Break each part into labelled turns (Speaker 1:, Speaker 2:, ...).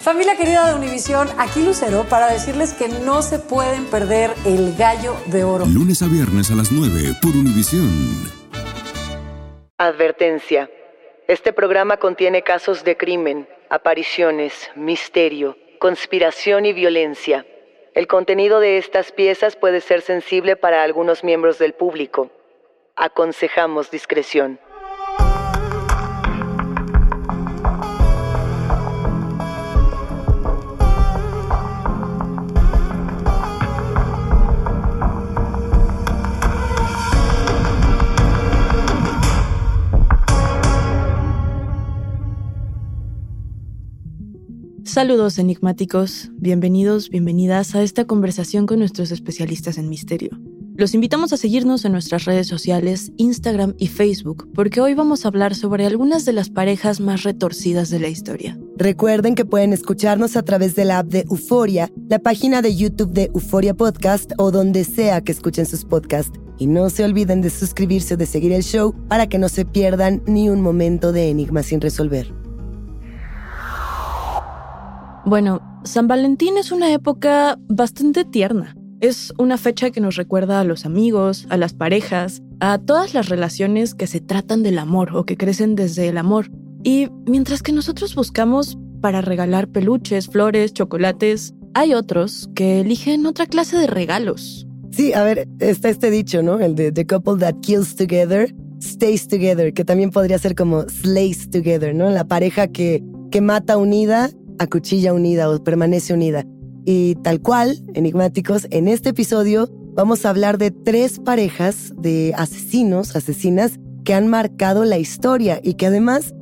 Speaker 1: Familia querida de Univisión, aquí Lucero para decirles que no se pueden perder el gallo de oro.
Speaker 2: Lunes a viernes a las 9 por Univisión.
Speaker 3: Advertencia. Este programa contiene casos de crimen, apariciones, misterio, conspiración y violencia. El contenido de estas piezas puede ser sensible para algunos miembros del público. Aconsejamos discreción.
Speaker 4: Saludos enigmáticos, bienvenidos, bienvenidas a esta conversación con nuestros especialistas en misterio. Los invitamos a seguirnos en nuestras redes sociales, Instagram y Facebook, porque hoy vamos a hablar sobre algunas de las parejas más retorcidas de la historia.
Speaker 5: Recuerden que pueden escucharnos a través de la app de Euforia, la página de YouTube de Euforia Podcast o donde sea que escuchen sus podcasts. Y no se olviden de suscribirse o de seguir el show para que no se pierdan ni un momento de enigma sin resolver.
Speaker 4: Bueno, San Valentín es una época bastante tierna. Es una fecha que nos recuerda a los amigos, a las parejas, a todas las relaciones que se tratan del amor o que crecen desde el amor. Y mientras que nosotros buscamos para regalar peluches, flores, chocolates, hay otros que eligen otra clase de regalos.
Speaker 5: Sí, a ver, está este dicho, ¿no? El de The couple that kills together stays together, que también podría ser como slays together, ¿no? La pareja que, que mata unida cuchilla unida o permanece unida. Y tal cual, enigmáticos, en este episodio vamos a hablar de tres parejas de asesinos, asesinas, que han marcado la historia y que además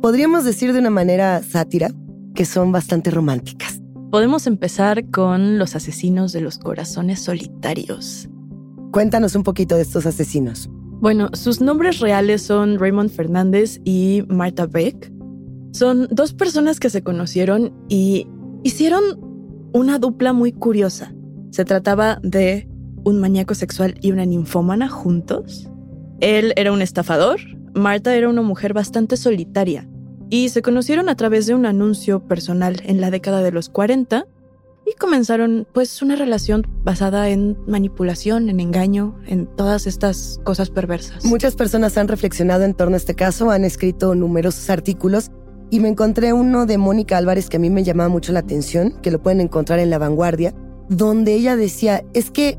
Speaker 5: podríamos decir de una manera sátira que son bastante románticas.
Speaker 4: Podemos empezar con los asesinos de los corazones solitarios.
Speaker 5: Cuéntanos un poquito de estos asesinos.
Speaker 4: Bueno, sus nombres reales son Raymond Fernández y Martha Beck. Son dos personas que se conocieron y hicieron una dupla muy curiosa. Se trataba de un maníaco sexual y una ninfómana juntos. Él era un estafador, Marta era una mujer bastante solitaria y se conocieron a través de un anuncio personal en la década de los 40 y comenzaron pues una relación basada en manipulación, en engaño, en todas estas cosas perversas.
Speaker 5: Muchas personas han reflexionado en torno a este caso, han escrito numerosos artículos y me encontré uno de Mónica Álvarez que a mí me llamaba mucho la atención, que lo pueden encontrar en La Vanguardia, donde ella decía, es que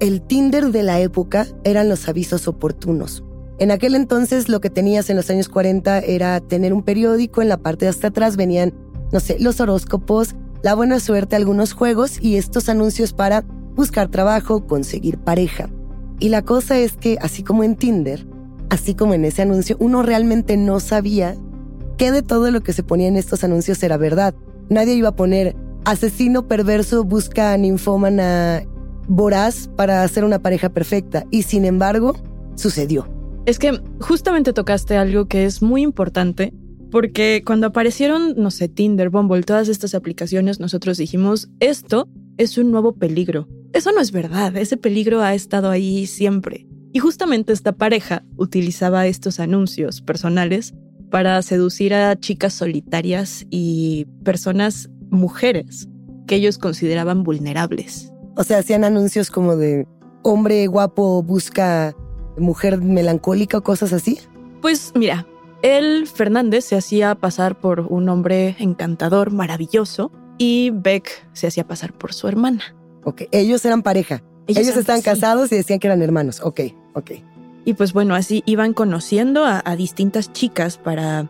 Speaker 5: el Tinder de la época eran los avisos oportunos. En aquel entonces lo que tenías en los años 40 era tener un periódico, en la parte de hasta atrás venían, no sé, los horóscopos, la buena suerte, algunos juegos y estos anuncios para buscar trabajo, conseguir pareja. Y la cosa es que, así como en Tinder, así como en ese anuncio, uno realmente no sabía ¿Qué de todo lo que se ponía en estos anuncios era verdad? Nadie iba a poner asesino perverso busca ninfómana voraz para hacer una pareja perfecta. Y sin embargo, sucedió.
Speaker 4: Es que justamente tocaste algo que es muy importante, porque cuando aparecieron, no sé, Tinder, Bumble, todas estas aplicaciones, nosotros dijimos, esto es un nuevo peligro. Eso no es verdad, ese peligro ha estado ahí siempre. Y justamente esta pareja utilizaba estos anuncios personales para seducir a chicas solitarias y personas mujeres que ellos consideraban vulnerables.
Speaker 5: O sea, hacían anuncios como de hombre guapo busca mujer melancólica o cosas así.
Speaker 4: Pues mira, él, Fernández, se hacía pasar por un hombre encantador, maravilloso, y Beck se hacía pasar por su hermana.
Speaker 5: Ok, ellos eran pareja. Ellos, estaban casados y decían que eran hermanos. Ok, ok.
Speaker 4: Y pues bueno, así iban conociendo a, distintas chicas para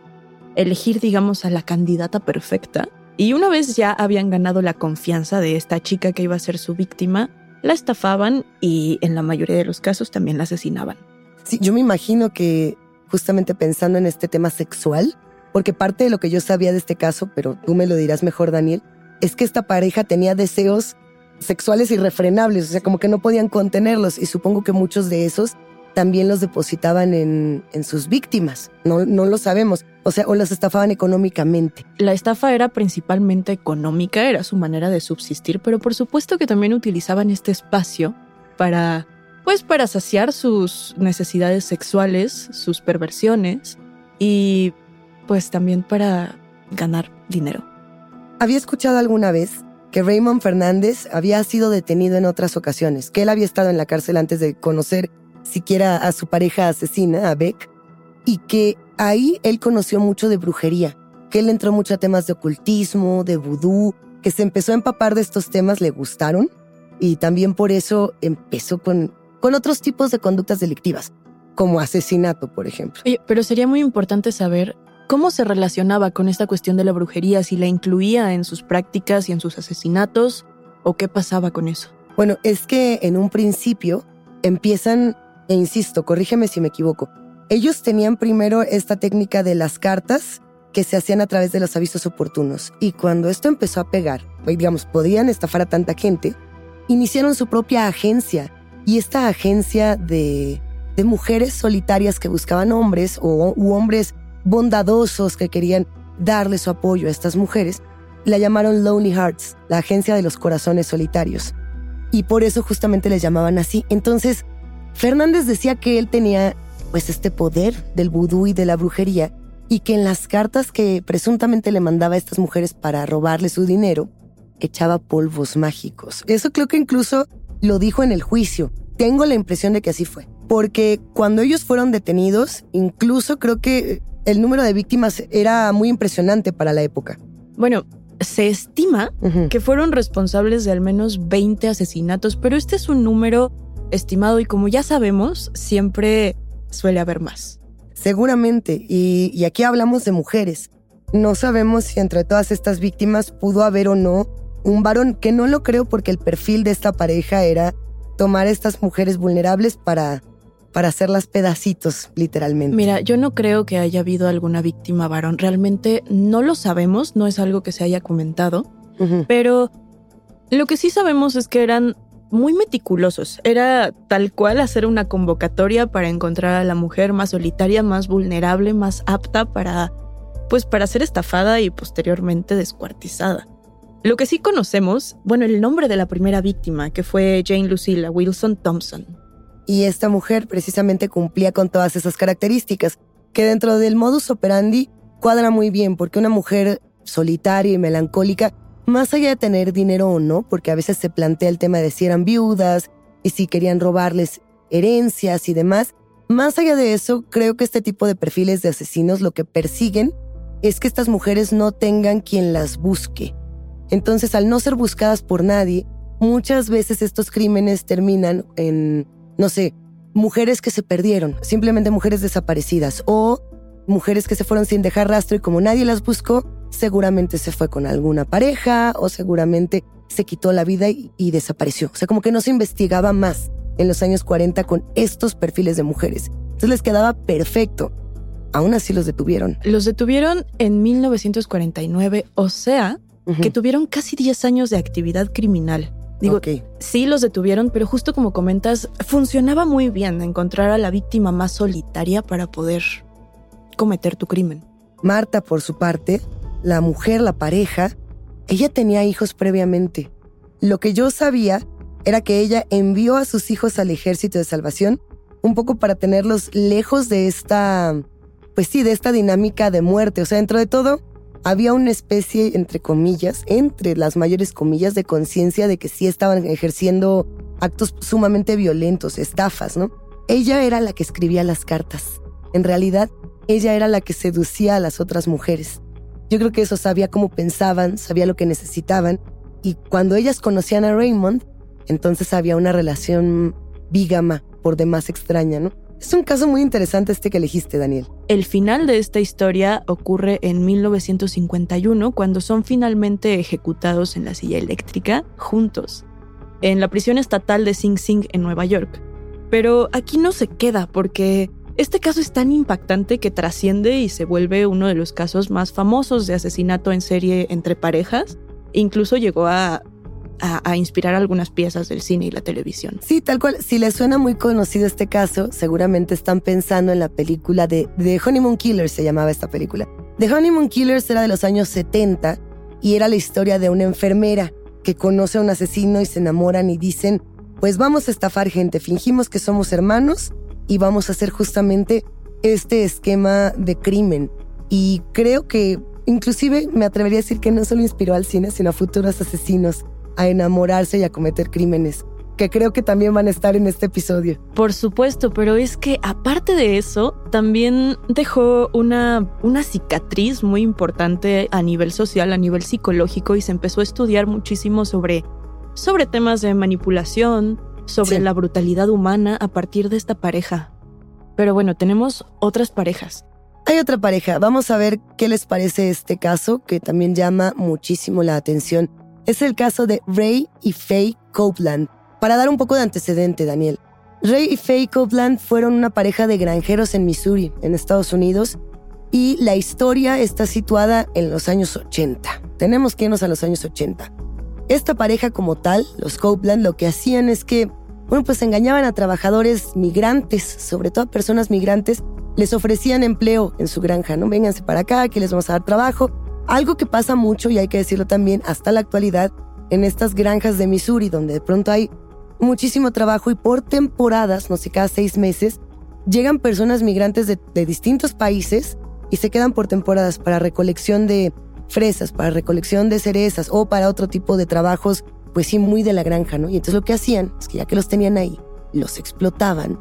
Speaker 4: elegir, digamos, a la candidata perfecta. Y una vez ya habían ganado la confianza de esta chica que iba a ser su víctima, la estafaban y en la mayoría de los casos también la asesinaban.
Speaker 5: Sí, yo me imagino que justamente pensando en este tema sexual, porque parte de lo que yo sabía de este caso, pero tú me lo dirás mejor, Daniel, es que esta pareja tenía deseos sexuales irrefrenables, o sea, como que no podían contenerlos y supongo que muchos de esos también los depositaban en, sus víctimas, no, no lo sabemos, o sea, o las estafaban económicamente.
Speaker 4: La estafa era principalmente económica, era su manera de subsistir, pero por supuesto que también utilizaban este espacio para, pues, para saciar sus necesidades sexuales, sus perversiones y pues también para ganar dinero.
Speaker 5: Había escuchado alguna vez que Raymond Fernández había sido detenido en otras ocasiones, que él había estado en la cárcel antes de conocer siquiera a su pareja asesina, a Beck, y que ahí él conoció mucho de brujería, que él entró mucho a temas de ocultismo, de vudú, que se empezó a empapar de estos temas, le gustaron, y también por eso empezó con, con otros tipos de conductas delictivas, como asesinato, por ejemplo.
Speaker 4: pero sería muy importante saber cómo se relacionaba con esta cuestión de la brujería, si la incluía en sus prácticas y en sus asesinatos, o qué pasaba con eso.
Speaker 5: Bueno, es que en un principio empiezan e insisto, corrígeme si me equivoco, ellos tenían primero esta técnica de las cartas que se hacían a través de los avisos oportunos. Y cuando esto empezó a pegar, digamos, podían estafar a tanta gente, iniciaron su propia agencia. Y esta agencia de, mujeres solitarias que buscaban hombres o hombres bondadosos que querían darle su apoyo a estas mujeres, la llamaron Lonely Hearts, la agencia de los corazones solitarios. Y por eso justamente les llamaban así. Entonces, Fernández decía que él tenía pues este poder del vudú y de la brujería y que en las cartas que presuntamente le mandaba a estas mujeres para robarle su dinero, echaba polvos mágicos. Eso creo que incluso lo dijo en el juicio. Tengo la impresión de que así fue. Porque cuando ellos fueron detenidos, incluso creo que el número de víctimas era muy impresionante para la época.
Speaker 4: Bueno, se estima que fueron responsables de al menos 20 asesinatos, pero este es un número estimado y como ya sabemos, siempre suele haber más.
Speaker 5: Seguramente, y, aquí hablamos de mujeres. No sabemos si entre todas estas víctimas pudo haber o no un varón, que no lo creo porque el perfil de esta pareja era tomar a estas mujeres vulnerables para, para hacerlas pedacitos, literalmente.
Speaker 4: Mira, yo no creo que haya habido alguna víctima varón. Realmente no lo sabemos, no es algo que se haya comentado, pero lo que sí sabemos es que eran muy meticulosos. Era tal cual hacer una convocatoria para encontrar a la mujer más solitaria, más vulnerable, más apta para, pues, para ser estafada y posteriormente descuartizada. Lo que sí conocemos, bueno, el nombre de la primera víctima, que fue Jane Lucilla Wilson Thompson.
Speaker 5: Y esta mujer precisamente cumplía con todas esas características, que dentro del modus operandi cuadra muy bien, porque una mujer solitaria y melancólica más allá de tener dinero o no, porque a veces se plantea el tema de si eran viudas y si querían robarles herencias y demás, más allá de eso, creo que este tipo de perfiles de asesinos lo que persiguen es que estas mujeres no tengan quien las busque. Entonces, al no ser buscadas por nadie, muchas veces estos crímenes terminan en, no sé, mujeres que se perdieron, simplemente mujeres desaparecidas o mujeres que se fueron sin dejar rastro y como nadie las buscó, seguramente se fue con alguna pareja o seguramente se quitó la vida y, desapareció. O sea, como que no se investigaba más en los años 40 con estos perfiles de mujeres. Entonces les quedaba perfecto. Aún así los detuvieron.
Speaker 4: Los detuvieron en 1949, o sea, que tuvieron casi 10 años de actividad criminal. Digo, sí los detuvieron, pero justo como comentas, funcionaba muy bien encontrar a la víctima más solitaria para poder cometer tu crimen.
Speaker 5: Marta, por su parte, la mujer, la pareja, ella tenía hijos previamente. Lo que yo sabía era que ella envió a sus hijos al ejército de salvación un poco para tenerlos lejos de esta, pues sí, de esta dinámica de muerte. O sea, dentro de todo, había una especie, entre comillas, entre las mayores comillas, de conciencia de que sí estaban ejerciendo actos sumamente violentos, estafas, ¿no? Ella era la que escribía las cartas. En realidad, ella era la que seducía a las otras mujeres. Yo creo que eso sabía cómo pensaban, sabía lo que necesitaban. Y cuando ellas conocían a Raymond, entonces había una relación bígama, por demás extraña, ¿no? Es un caso muy interesante este que elegiste, Daniel.
Speaker 4: El final de esta historia ocurre en 1951, cuando son finalmente ejecutados en la silla eléctrica, juntos, en la prisión estatal de Sing Sing en Nueva York. Pero aquí no se queda porque Este caso es tan impactante que trasciende y se vuelve uno de los casos más famosos de asesinato en serie entre parejas. Incluso llegó a, inspirar algunas piezas del cine y la televisión.
Speaker 5: Sí, tal cual. Si les suena muy conocido este caso, seguramente están pensando en la película de The Honeymoon Killers, se llamaba esta película. The Honeymoon Killers era de los años 70 y era la historia de una enfermera que conoce a un asesino y se enamoran y dicen, pues vamos a estafar gente, fingimos que somos hermanos y vamos a hacer justamente este esquema de crimen. Y creo que inclusive me atrevería a decir que no solo inspiró al cine, sino a futuros asesinos a enamorarse y a cometer crímenes, que creo que también van a estar en este episodio.
Speaker 4: Por supuesto, pero es que aparte de eso, también dejó una, una cicatriz muy importante a nivel social, a nivel psicológico, y se empezó a estudiar muchísimo sobre, sobre temas de manipulación, sobre la brutalidad humana a partir de esta pareja. Pero bueno, tenemos otras parejas.
Speaker 5: Hay otra pareja, vamos a ver qué les parece este caso que también llama muchísimo la atención. Es el caso de Ray y Faye Copeland. Para dar un poco de antecedente, Daniel. Ray y Faye Copeland fueron una pareja de granjeros en Missouri, en Estados Unidos, y la historia está situada en los años 80. Tenemos que irnos a los años 80. Esta pareja como tal, los Copeland, lo que hacían es que, bueno, pues engañaban a trabajadores migrantes, sobre todo a personas migrantes, les ofrecían empleo en su granja, ¿no? Vénganse para acá, que les vamos a dar trabajo. Algo que pasa mucho, y hay que decirlo también, hasta la actualidad, en estas granjas de Missouri, donde de pronto hay muchísimo trabajo y por temporadas, no sé, cada seis meses, llegan personas migrantes de, de distintos países y se quedan por temporadas para recolección de fresas, para recolección de cerezas o para otro tipo de trabajos, pues sí, muy de la granja, ¿no? Y entonces lo que hacían es que ya que los tenían ahí, los explotaban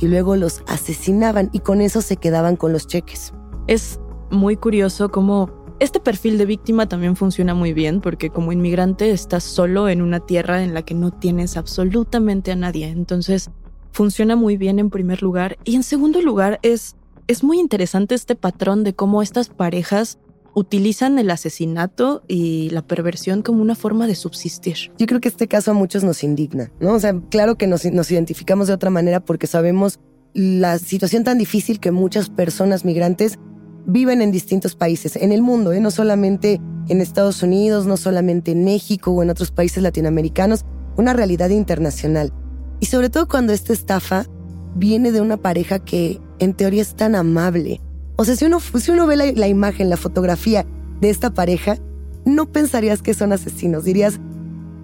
Speaker 5: y luego los asesinaban y con eso se quedaban con los cheques.
Speaker 4: Es muy curioso cómo este perfil de víctima también funciona muy bien porque como inmigrante estás solo en una tierra en la que no tienes absolutamente a nadie. Entonces funciona muy bien en primer lugar. Y en segundo lugar es, es muy interesante este patrón de cómo estas parejas utilizan el asesinato y la perversión como una forma de subsistir.
Speaker 5: Yo creo que este caso a muchos nos indigna, ¿no? O sea, claro que nos, identificamos de otra manera porque sabemos la situación tan difícil que muchas personas migrantes viven en distintos países, en el mundo, ¿eh? no solamente en Estados Unidos, no solamente en México o en otros países latinoamericanos, una realidad internacional. Y sobre todo cuando esta estafa viene de una pareja que en teoría es tan amable, o sea, si uno, si uno ve la, imagen, la fotografía de esta pareja, no pensarías que son asesinos. Dirías,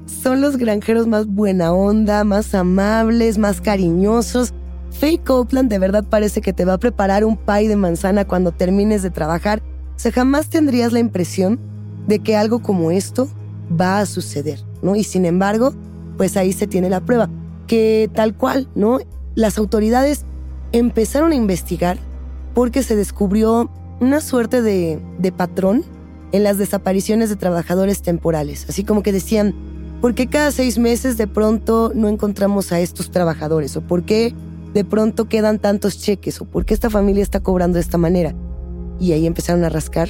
Speaker 5: son los granjeros más buena onda, más amables, más cariñosos. Faye Copeland de verdad parece que te va a preparar un pie de manzana cuando termines de trabajar. O sea, jamás tendrías la impresión de que algo como esto va a suceder, ¿no? Y sin embargo, pues ahí se tiene la prueba, que tal cual, ¿no? Las autoridades empezaron a investigar porque se descubrió una suerte de, patrón en las desapariciones de trabajadores temporales. Así como que decían, ¿por qué cada seis meses de pronto no encontramos a estos trabajadores? ¿O por qué de pronto quedan tantos cheques? ¿O por qué esta familia está cobrando de esta manera? Y ahí empezaron a rascar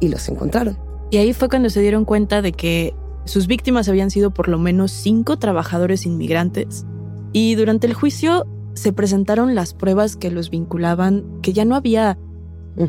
Speaker 5: y los encontraron.
Speaker 4: Y ahí fue cuando se dieron cuenta de que sus víctimas habían sido por lo menos cinco trabajadores inmigrantes. Y durante el juicio se presentaron las pruebas que los vinculaban, que ya no había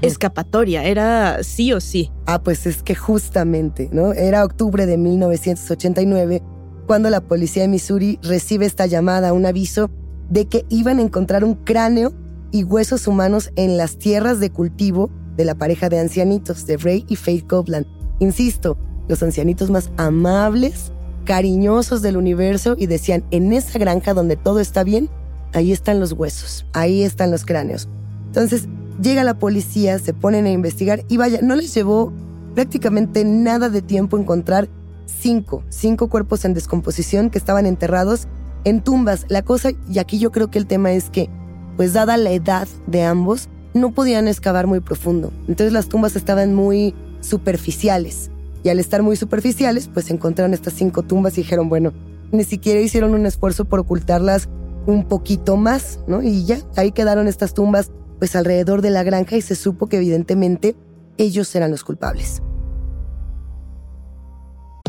Speaker 4: escapatoria, era sí o sí.
Speaker 5: Ah, pues es que justamente, ¿no? Era octubre de 1989 cuando la policía de Missouri recibe esta llamada, un aviso de que iban a encontrar un cráneo y huesos humanos en las tierras de cultivo de la pareja de ancianitos, de Ray y Faith Copeland. Insisto, los ancianitos más amables, cariñosos del universo y decían, en esa granja donde todo está bien, ahí están los huesos, ahí están los cráneos. Entonces llega la policía, se ponen a investigar y vaya, no les llevó prácticamente nada de tiempo encontrar cinco, cinco cuerpos en descomposición que estaban enterrados en tumbas. La cosa, y aquí yo creo que el tema es que, pues dada la edad de ambos, no podían excavar muy profundo. Entonces las tumbas estaban muy superficiales. Y al estar muy superficiales, pues encontraron estas cinco tumbas y dijeron, bueno, ni siquiera hicieron un esfuerzo por ocultarlas un poquito más, ¿no? Y ya, ahí quedaron estas tumbas pues alrededor de la granja y se supo que evidentemente ellos eran los culpables.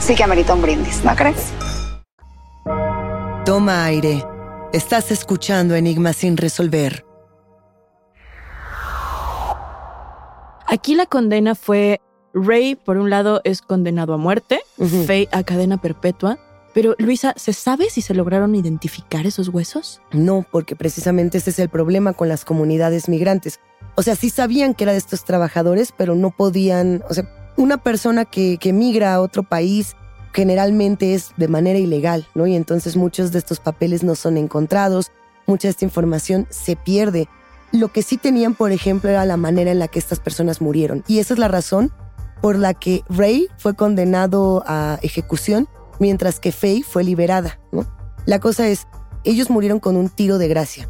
Speaker 6: sí que amerita un brindis, ¿no crees?
Speaker 5: Toma aire. Estás escuchando Enigma sin resolver.
Speaker 4: Aquí la condena fue Ray, por un lado, es condenado a muerte. Faye a cadena perpetua. Pero, Luisa, ¿se sabe si se lograron identificar esos huesos?
Speaker 5: No, porque precisamente ese es el problema con las comunidades migrantes. O sea, sí sabían que era de estos trabajadores, pero no podían, o sea, una persona que, que migra a otro país generalmente es de manera ilegal, ¿no? Y entonces muchos de estos papeles no son encontrados, mucha de esta información se pierde. Lo que sí tenían, por ejemplo, era la manera en la que estas personas murieron. Y esa es la razón por la que Ray fue condenado a ejecución, mientras que Faye fue liberada, ¿no? La cosa es, ellos murieron con un tiro de gracia.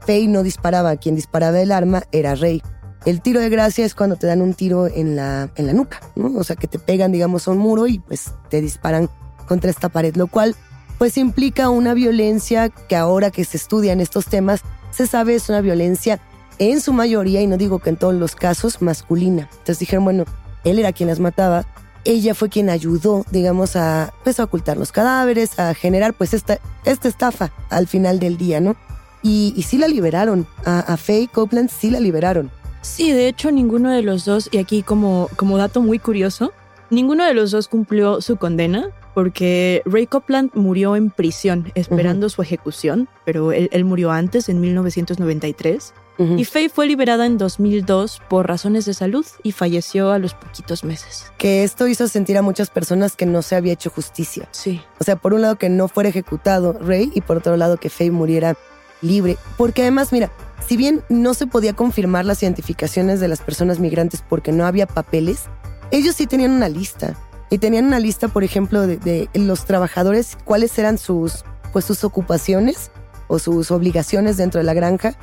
Speaker 5: Faye no disparaba, quien disparaba el arma era Rey. El tiro de gracia es cuando te dan un tiro en la, en la nuca, ¿no? O sea, que te pegan, digamos, a un muro y pues te disparan contra esta pared, lo cual pues implica una violencia que ahora que se estudian estos temas, se sabe es una violencia en su mayoría, y no digo que en todos los casos, masculina. Entonces dijeron, bueno, él era quien las mataba, ella fue quien ayudó, digamos, a, pues, a ocultar los cadáveres, a generar pues esta, esta estafa al final del día, ¿no? Y, y sí la liberaron, a, a Faye Copeland sí la liberaron.
Speaker 4: Sí, de hecho, ninguno de los dos, y aquí como, como dato muy curioso, ninguno de los dos cumplió su condena porque Ray Copeland murió en prisión esperando su ejecución, pero él, él murió antes, en 1993.
Speaker 5: Ujú.
Speaker 4: Y Faye fue liberada en 2002 por razones de salud y falleció a los poquitos meses.
Speaker 5: Que esto hizo sentir a muchas personas que no se había hecho justicia.
Speaker 4: Sí.
Speaker 5: O sea, por un lado que no fuera ejecutado Ray y por otro lado que Faye muriera libre. Porque además, mira, si bien no se podía confirmar las identificaciones de las personas migrantes porque no había papeles, ellos sí tenían una lista. Y tenían una lista, por ejemplo, de, los trabajadores, cuáles eran sus, pues, sus ocupaciones o sus obligaciones dentro de la granja.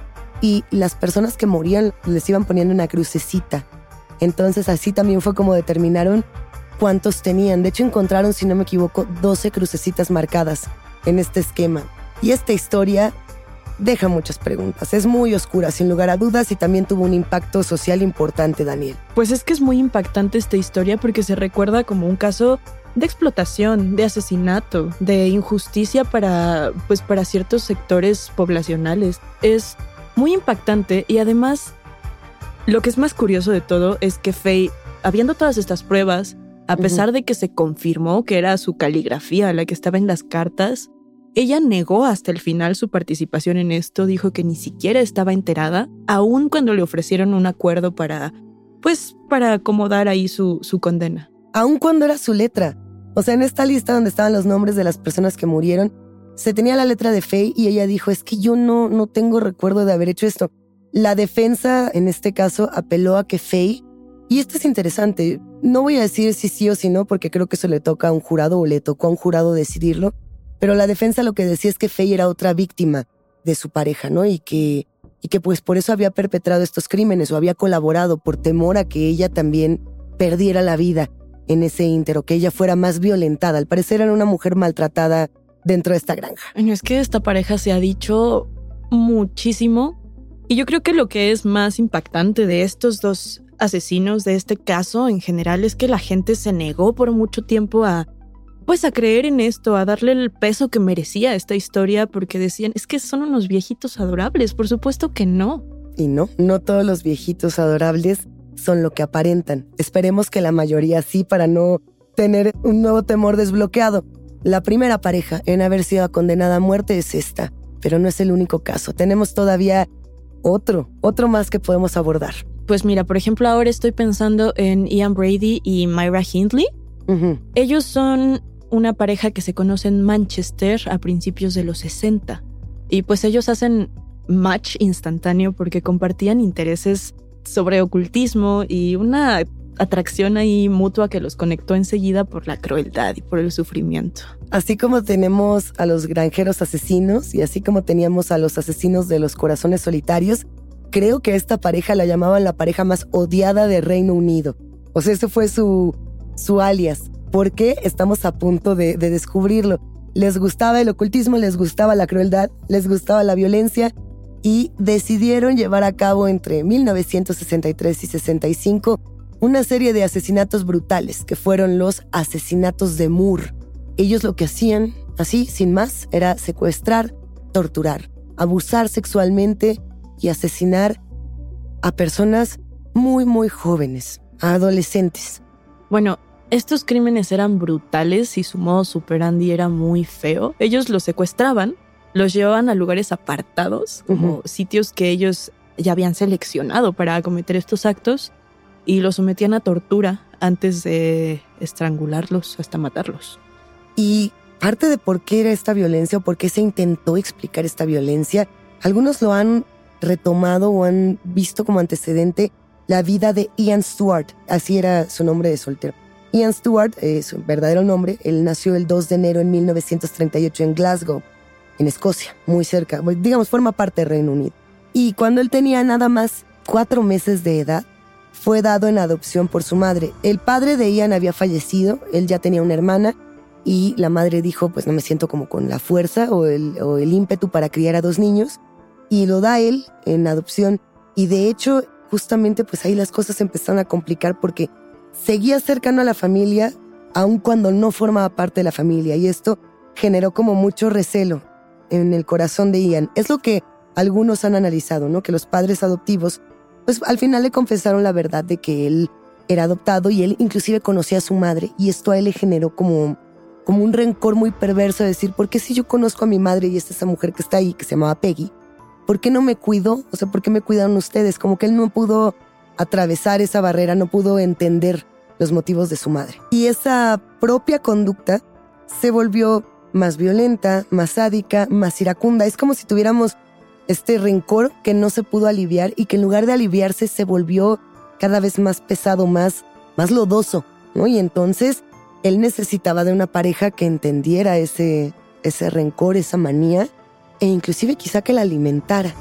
Speaker 5: Y las personas que morían les iban poniendo una crucecita. Entonces así también fue como determinaron cuántos tenían. De hecho encontraron, si no me equivoco, 12 crucecitas marcadas en este esquema. Y esta historia deja muchas preguntas. Es muy oscura, sin lugar a dudas, y también tuvo un impacto social importante, Daniel.
Speaker 4: Pues es que es muy impactante esta historia porque se recuerda como un caso de explotación, de asesinato, de injusticia para pues para ciertos sectores poblacionales. Es muy impactante y además lo que es más curioso de todo es que Faye, habiendo todas estas pruebas, a pesar de que se confirmó que era su caligrafía la que estaba en las cartas, ella negó hasta el final su participación en esto, dijo que ni siquiera estaba enterada, aun cuando le ofrecieron un acuerdo para, pues, para acomodar ahí su, su condena.
Speaker 5: Aun cuando era su letra. O sea, en esta lista donde estaban los nombres de las personas que murieron, se tenía la letra de Faye y ella dijo, es que yo no, no tengo recuerdo de haber hecho esto. La defensa, en este caso, apeló a que Faye, y esto es interesante, no voy a decir si sí o si no, porque creo que eso le toca a un jurado o le tocó a un jurado decidirlo, pero la defensa lo que decía es que Faye era otra víctima de su pareja, ¿no? Y que, y que pues por eso había perpetrado estos crímenes o había colaborado por temor a que ella también perdiera la vida en ese íntero, que ella fuera más violentada. Al parecer era una mujer maltratada dentro de esta granja.
Speaker 4: Es que esta pareja se ha dicho muchísimo y yo creo que lo que es más impactante de estos dos asesinos, de este caso en general, es que la gente se negó por mucho tiempo a, pues a creer en esto, a darle el peso que merecía esta historia, porque decían, es que son unos viejitos adorables, por supuesto que no.
Speaker 5: Y no, no todos los viejitos adorables son lo que aparentan. Esperemos que la mayoría sí para no tener un nuevo temor desbloqueado. La primera pareja en haber sido condenada a muerte es esta, pero no es el único caso. Tenemos todavía otro, otro más que podemos abordar.
Speaker 4: Pues mira, por ejemplo, ahora estoy pensando en Ian Brady y Myra Hindley. Ellos son una pareja que se conoce en Manchester a principios de los 60. Y pues ellos hacen match instantáneo porque compartían intereses sobre ocultismo y una atracción ahí mutua que los conectó enseguida por la crueldad y por el sufrimiento.
Speaker 5: Así como tenemos a los granjeros asesinos y así como teníamos a los asesinos de los corazones solitarios, creo que esta pareja la llamaban la pareja más odiada de Reino Unido. O sea, ese fue su, su alias. Porque estamos a punto de, de descubrirlo. Les gustaba el ocultismo, les gustaba la crueldad, les gustaba la violencia y decidieron llevar a cabo entre 1963 y 65 una serie de asesinatos brutales que fueron los asesinatos de Moore. Ellos lo que hacían, así, sin más, era secuestrar, torturar, abusar sexualmente y asesinar a personas muy, muy jóvenes, a adolescentes.
Speaker 4: Bueno, estos crímenes eran brutales y su modo superandi era muy feo. Ellos los secuestraban, los llevaban a lugares apartados, como sitios que ellos ya habían seleccionado para cometer estos actos, y los sometían a tortura antes de estrangularlos hasta matarlos.
Speaker 5: Y parte de por qué era esta violencia o por qué se intentó explicar esta violencia, algunos lo han retomado o han visto como antecedente la vida de Ian Stewart, así era su nombre de soltero. Ian Stewart, es su verdadero nombre, él nació el 2 de enero en 1938 en Glasgow, en Escocia, muy cerca, digamos, forma parte del Reino Unido. Y cuando él tenía nada más cuatro meses de edad, fue dado en adopción por su madre. El padre de Ian había fallecido, él ya tenía una hermana y la madre dijo, pues no me siento como con la fuerza o el, o ímpetu para criar a dos niños y lo da él en adopción. Y de hecho, justamente pues ahí las cosas empezaron a complicar porque seguía cercano a la familia aun cuando no formaba parte de la familia y esto generó como mucho recelo en el corazón de Ian. Es lo que algunos han analizado, ¿no? Que los padres adoptivos pues al final le confesaron la verdad de que él era adoptado y él inclusive conocía a su madre y esto a él le generó como, como un rencor muy perverso de decir, ¿por qué si yo conozco a mi madre y esta esa mujer que está ahí, que se llamaba Peggy? ¿Por qué no me cuido? O sea, ¿por qué me cuidaron ustedes? Como que él no pudo atravesar esa barrera, no pudo entender los motivos de su madre. Y esa propia conducta se volvió más violenta, más sádica, más iracunda. Es como si tuviéramos este rencor que no se pudo aliviar y que en lugar de aliviarse se volvió cada vez más pesado, más, más lodoso, ¿no? Y entonces él necesitaba de una pareja que entendiera ese, ese rencor, esa manía, e inclusive quizá que la alimentara.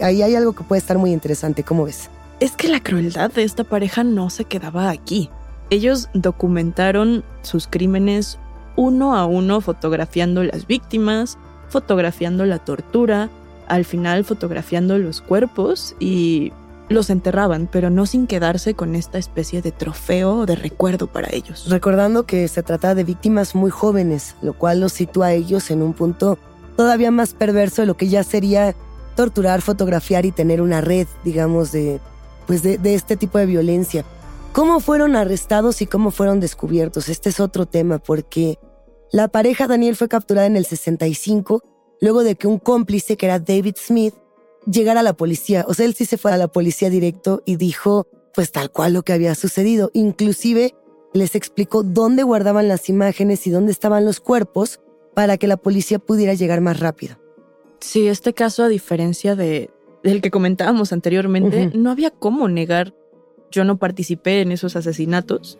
Speaker 5: Ahí hay algo que puede estar muy interesante, ¿cómo ves?
Speaker 4: Es que la crueldad de esta pareja no se quedaba aquí. Ellos documentaron sus crímenes uno a uno fotografiando las víctimas, fotografiando la tortura, al final fotografiando los cuerpos y los enterraban, pero no sin quedarse con esta especie de trofeo o de recuerdo para ellos.
Speaker 5: Recordando que se trata de víctimas muy jóvenes, lo cual los sitúa a ellos en un punto todavía más perverso de lo que ya sería torturar, fotografiar y tener una red, digamos, de, pues de, este tipo de violencia. ¿Cómo fueron arrestados y cómo fueron descubiertos? Este es otro tema porque la pareja Daniel fue capturada en el 65 luego de que un cómplice, que era David Smith, llegara a la policía. O sea, él sí se fue a la policía directo y dijo, pues tal cual lo que había sucedido. Inclusive les explicó dónde guardaban las imágenes y dónde estaban los cuerpos para que la policía pudiera llegar más rápido.
Speaker 4: Sí, este caso, a diferencia de, del que comentábamos anteriormente, no había cómo negar. Yo no participé en esos asesinatos.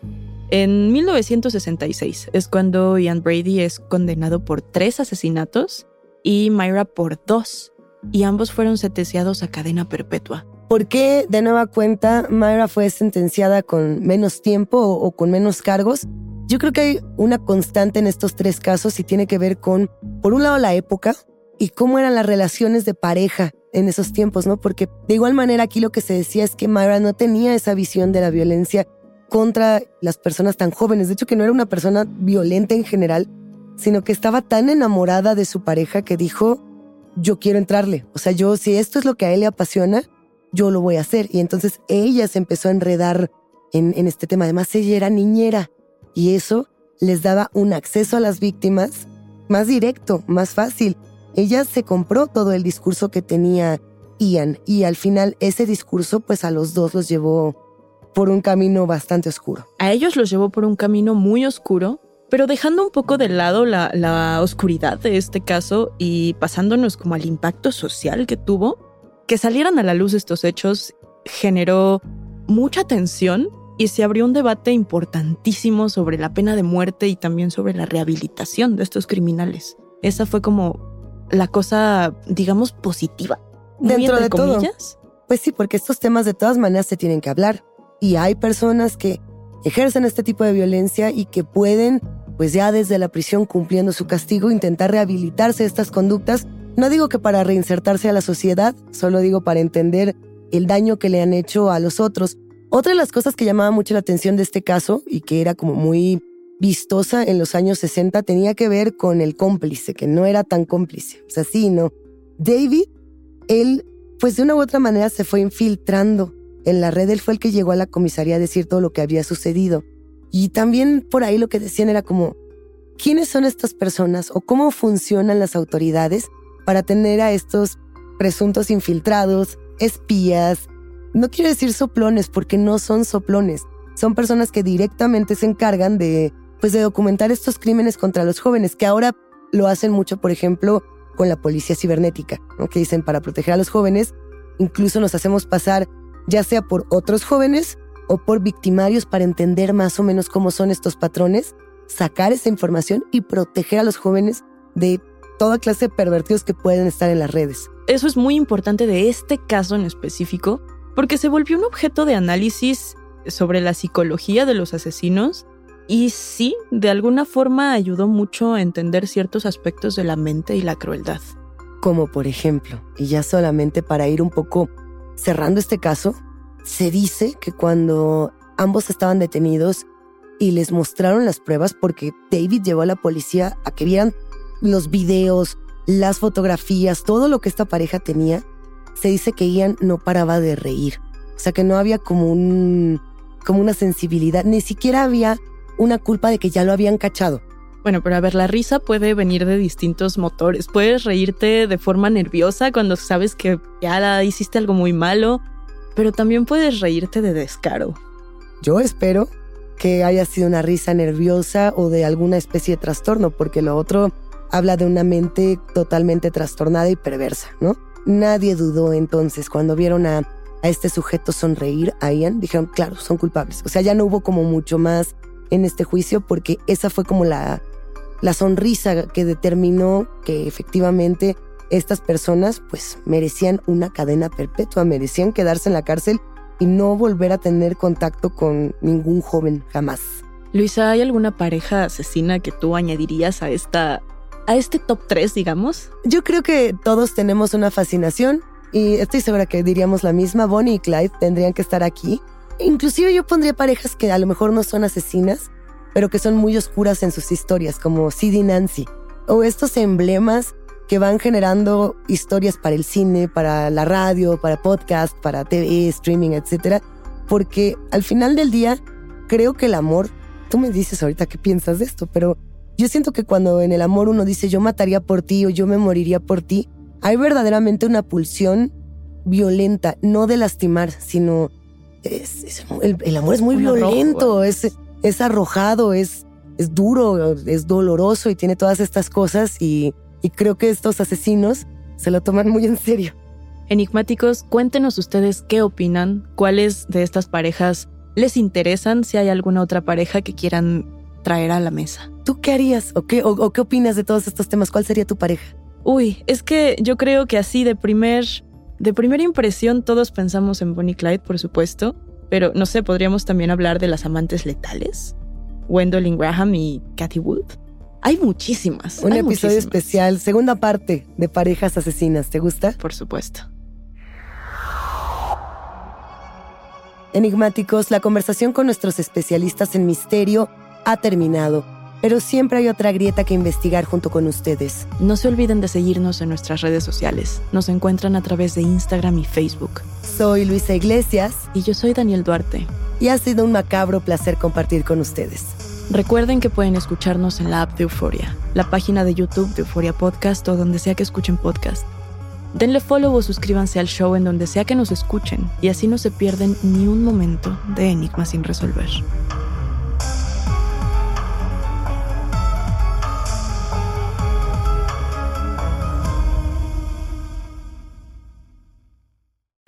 Speaker 4: En 1966 es cuando Ian Brady es condenado por tres asesinatos y Myra por dos, y ambos fueron sentenciados a cadena perpetua.
Speaker 5: ¿Por qué, de nueva cuenta, Myra fue sentenciada con menos tiempo o, con menos cargos? Yo creo que hay una constante en estos tres casos y tiene que ver con, por un lado, la época y cómo eran las relaciones de pareja en esos tiempos, ¿no? Porque de igual manera aquí lo que se decía es que Myra no tenía esa visión de la violencia contra las personas tan jóvenes. De hecho, que no era una persona violenta en general, sino que estaba tan enamorada de su pareja que dijo, yo quiero entrarle. O sea, yo, si esto es lo que a él le apasiona, yo lo voy a hacer. Y entonces ella se empezó a enredar en, este tema. Además, ella era niñera y eso les daba un acceso a las víctimas más directo, más fácil. Ella se compró todo el discurso que tenía Ian y al final ese discurso pues a los dos los llevó por un camino bastante oscuro.
Speaker 4: A ellos los llevó por un camino muy oscuro, pero dejando un poco de lado la, oscuridad de este caso y pasándonos como al impacto social que tuvo, que salieran a la luz estos hechos generó mucha tensión y se abrió un debate importantísimo sobre la pena de muerte y también sobre la rehabilitación de estos criminales. Esa fue como la cosa, digamos, positiva.
Speaker 5: Dentro de comillas. todo. Pues sí, porque estos temas de todas maneras se tienen que hablar. Y hay personas que ejercen este tipo de violencia y que pueden, pues ya desde la prisión cumpliendo su castigo, intentar rehabilitarse de estas conductas. No digo que para reinsertarse a la sociedad, solo digo para entender el daño que le han hecho a los otros. Otra de las cosas que llamaba mucho la atención de este caso y que era como muy vistosa en los años 60 tenía que ver con el cómplice, que no era tan cómplice. O sea, sí, no. David, él, pues de una u otra manera se fue infiltrando en la red. Él fue el que llegó a la comisaría a decir todo lo que había sucedido. Y también por ahí lo que decían era como, ¿quiénes son estas personas o cómo funcionan las autoridades para tener a estos presuntos infiltrados, espías, no quiero decir soplones porque no son soplones, son personas que directamente se encargan de, pues, de documentar estos crímenes contra los jóvenes, que ahora lo hacen mucho, por ejemplo, con la policía cibernética, que dicen para proteger a los jóvenes, incluso nos hacemos pasar ya sea por otros jóvenes o por victimarios para entender más o menos cómo son estos patrones, sacar esa información y proteger a los jóvenes de toda clase de pervertidos que pueden estar en las redes.
Speaker 4: Eso es muy importante de este caso en específico, porque se volvió un objeto de análisis sobre la psicología de los asesinos y sí, de alguna forma ayudó mucho a entender ciertos aspectos de la mente y la crueldad.
Speaker 5: Como por ejemplo, y ya solamente para ir un poco cerrando este caso, se dice que cuando ambos estaban detenidos y les mostraron las pruebas, porque David llevó a la policía a que vieran los videos, las fotografías, todo lo que esta pareja tenía, se dice que Ian no paraba de reír. O sea que no había como un como una sensibilidad, ni siquiera había una culpa de que ya lo habían cachado.
Speaker 4: Bueno, pero a ver, la risa puede venir de distintos motores. Puedes reírte de forma nerviosa cuando sabes que ya hiciste algo muy malo, pero también puedes reírte de descaro.
Speaker 5: Yo espero que haya sido una risa nerviosa o de alguna especie de trastorno, porque lo otro habla de una mente totalmente trastornada y perversa, ¿no? Nadie dudó entonces cuando vieron a, este sujeto sonreír a Ian, dijeron, claro, son culpables. O sea, ya no hubo como mucho más en este juicio porque esa fue como la, la sonrisa que determinó que efectivamente estas personas pues merecían una cadena perpetua, merecían quedarse en la cárcel y no volver a tener contacto con ningún joven jamás.
Speaker 4: Luisa, ¿hay alguna pareja asesina que tú añadirías a esta a este top 3, digamos?
Speaker 5: Yo creo que todos tenemos una fascinación y estoy segura que diríamos la misma. Bonnie y Clyde tendrían que estar aquí. Inclusive yo pondría parejas que a lo mejor no son asesinas, pero que son muy oscuras en sus historias, como Sid y Nancy. O estos emblemas que van generando historias para el cine, para la radio, para podcast, para TV, streaming, etc. Porque al final del día, creo que el amor, tú me dices ahorita qué piensas de esto, pero yo siento que cuando en el amor uno dice yo mataría por ti o yo me moriría por ti, hay verdaderamente una pulsión violenta, no de lastimar, sino el, amor es muy violento, es, es arrojado, es, es duro, es doloroso y tiene todas estas cosas y, y creo que estos asesinos se lo toman muy en serio.
Speaker 4: Enigmáticos, cuéntenos ustedes qué opinan, cuáles de estas parejas les interesan, si hay alguna otra pareja que quieran traer a la mesa.
Speaker 5: ¿Tú qué harías o qué, o, qué opinas de todos estos temas? ¿Cuál sería tu pareja?
Speaker 4: Uy, es que yo creo que así de primer, de primera impresión todos pensamos en Bonnie Clyde, por supuesto, pero no sé, podríamos también hablar de las amantes letales, Wendell Graham y Cathy Wood. Hay muchísimas.
Speaker 5: Un episodio especial, segunda parte de parejas asesinas. ¿Te gusta?
Speaker 4: Por supuesto.
Speaker 5: Enigmáticos, la conversación con nuestros especialistas en misterio ha terminado, pero siempre hay otra grieta que investigar junto con ustedes.
Speaker 4: No se olviden de seguirnos en nuestras redes sociales. Nos encuentran a través de Instagram y Facebook.
Speaker 5: Soy Luisa Iglesias.
Speaker 4: Y yo soy Daniel Duarte.
Speaker 5: Y ha sido un macabro placer compartir con ustedes.
Speaker 4: Recuerden que pueden escucharnos en la app de Euforia, la página de YouTube de Euforia Podcast o donde sea que escuchen podcast. Denle follow o suscríbanse al show en donde sea que nos escuchen y así no se pierden ni un momento de Enigma sin resolver.